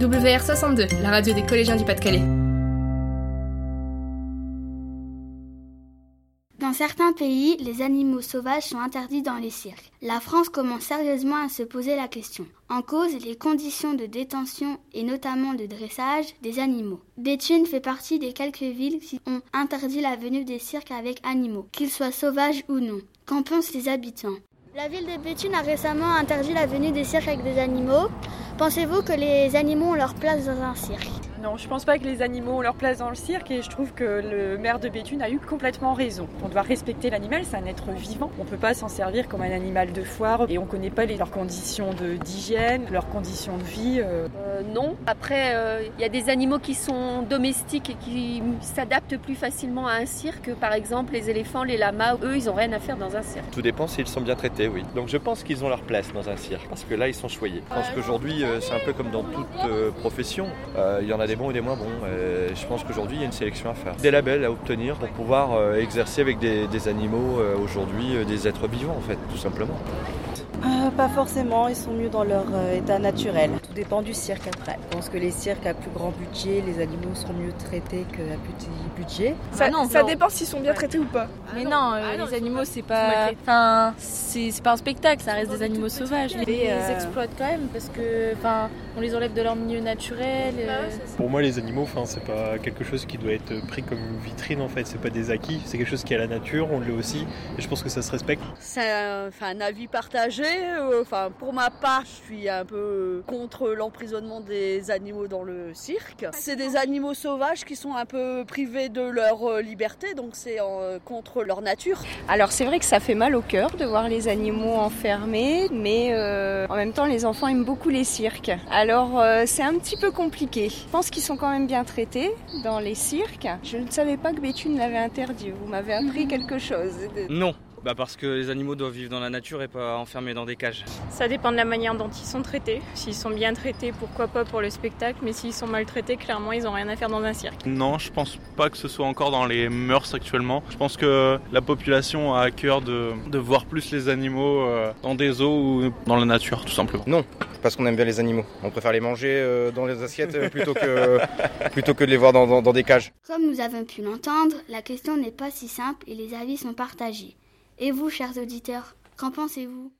WR62, la radio des collégiens du Pas-de-Calais. Dans certains pays, les animaux sauvages sont interdits dans les cirques. La France commence sérieusement à se poser la question. En cause, les conditions de détention et notamment de dressage des animaux. Béthune fait partie des quelques villes qui ont interdit la venue des cirques avec animaux, qu'ils soient sauvages ou non. Qu'en pensent les habitants? La ville de Béthune a récemment interdit la venue des cirques avec des animaux. Pensez-vous que les animaux ont leur place dans un cirque? Non, je pense pas que les animaux ont leur place dans le cirque et je trouve que le maire de Béthune a eu complètement raison. On doit respecter l'animal, c'est un être vivant. On peut pas s'en servir comme un animal de foire et on connaît pas les, leurs conditions d'hygiène, leurs conditions de vie. Euh. Euh, non. Après, il euh, y a des animaux qui sont domestiques et qui s'adaptent plus facilement à un cirque. Par exemple, les éléphants, les lamas, eux, ils ont rien à faire dans un cirque. Tout dépend s'ils sont bien traités, oui. Donc je pense qu'ils ont leur place dans un cirque parce que là, ils sont choyés. Je pense qu'aujourd'hui, c'est un peu comme dans toute profession. Il y en a des bons et des moins bons. je pense qu'aujourd'hui, il y a une sélection à faire. Des labels à obtenir pour pouvoir euh, exercer avec des, animaux euh, aujourd'hui, euh, des êtres vivants en fait, tout simplement. pas forcément, ils sont mieux dans leur état naturel. Tout dépend du cirque après. Je pense que les cirques à plus grand budget, les animaux seront mieux traités qu'à petit budget. Ça, ah non, ça dépend s'ils sont bien traités ou pas. Mais non, ah les animaux c'est pas. Enfin, c'est pas un spectacle, ça reste des animaux sauvages. Ils les exploitent quand même parce que, enfin, on les enlève de leur milieu naturel. Pour moi, les animaux, enfin, c'est pas quelque chose qui doit être pris comme une vitrine en fait. C'est pas des acquis, c'est quelque chose qui est à la nature, on le aussi, et je pense que ça se respecte. C'est un, un, avis partagé. Euh, enfin, pour ma part, je suis un peu contre l'emprisonnement des animaux dans le cirque. C'est des animaux sauvages qui sont un peu privés de leur euh, liberté, donc c'est contre leur nature. Alors c'est vrai que ça fait mal au cœur de voir les animaux enfermés, mais euh, en même temps, les enfants aiment beaucoup les cirques. Alors c'est un petit peu compliqué. Je pense qu'ils sont quand même bien traités dans les cirques. Je ne savais pas que Béthune l'avait interdit. Vous m'avez appris quelque chose. Non, bah parce que les animaux doivent vivre dans la nature et pas enfermés dans des cages. Ça dépend de la manière dont ils sont traités. S'ils sont bien traités, pourquoi pas pour le spectacle, mais s'ils sont maltraités, clairement, ils n'ont rien à faire dans un cirque. Non, je pense pas que ce soit encore dans les mœurs actuellement. Je pense que la population a à cœur de, de voir plus les animaux euh, dans des eaux ou dans la nature, tout simplement. Non, parce qu'on aime bien les animaux. On préfère les manger euh, dans les assiettes euh, plutôt que, plutôt que de les voir dans, dans des cages. Comme nous avons pu l'entendre, la question n'est pas si simple et les avis sont partagés. Et vous, chers auditeurs, qu'en pensez-vous?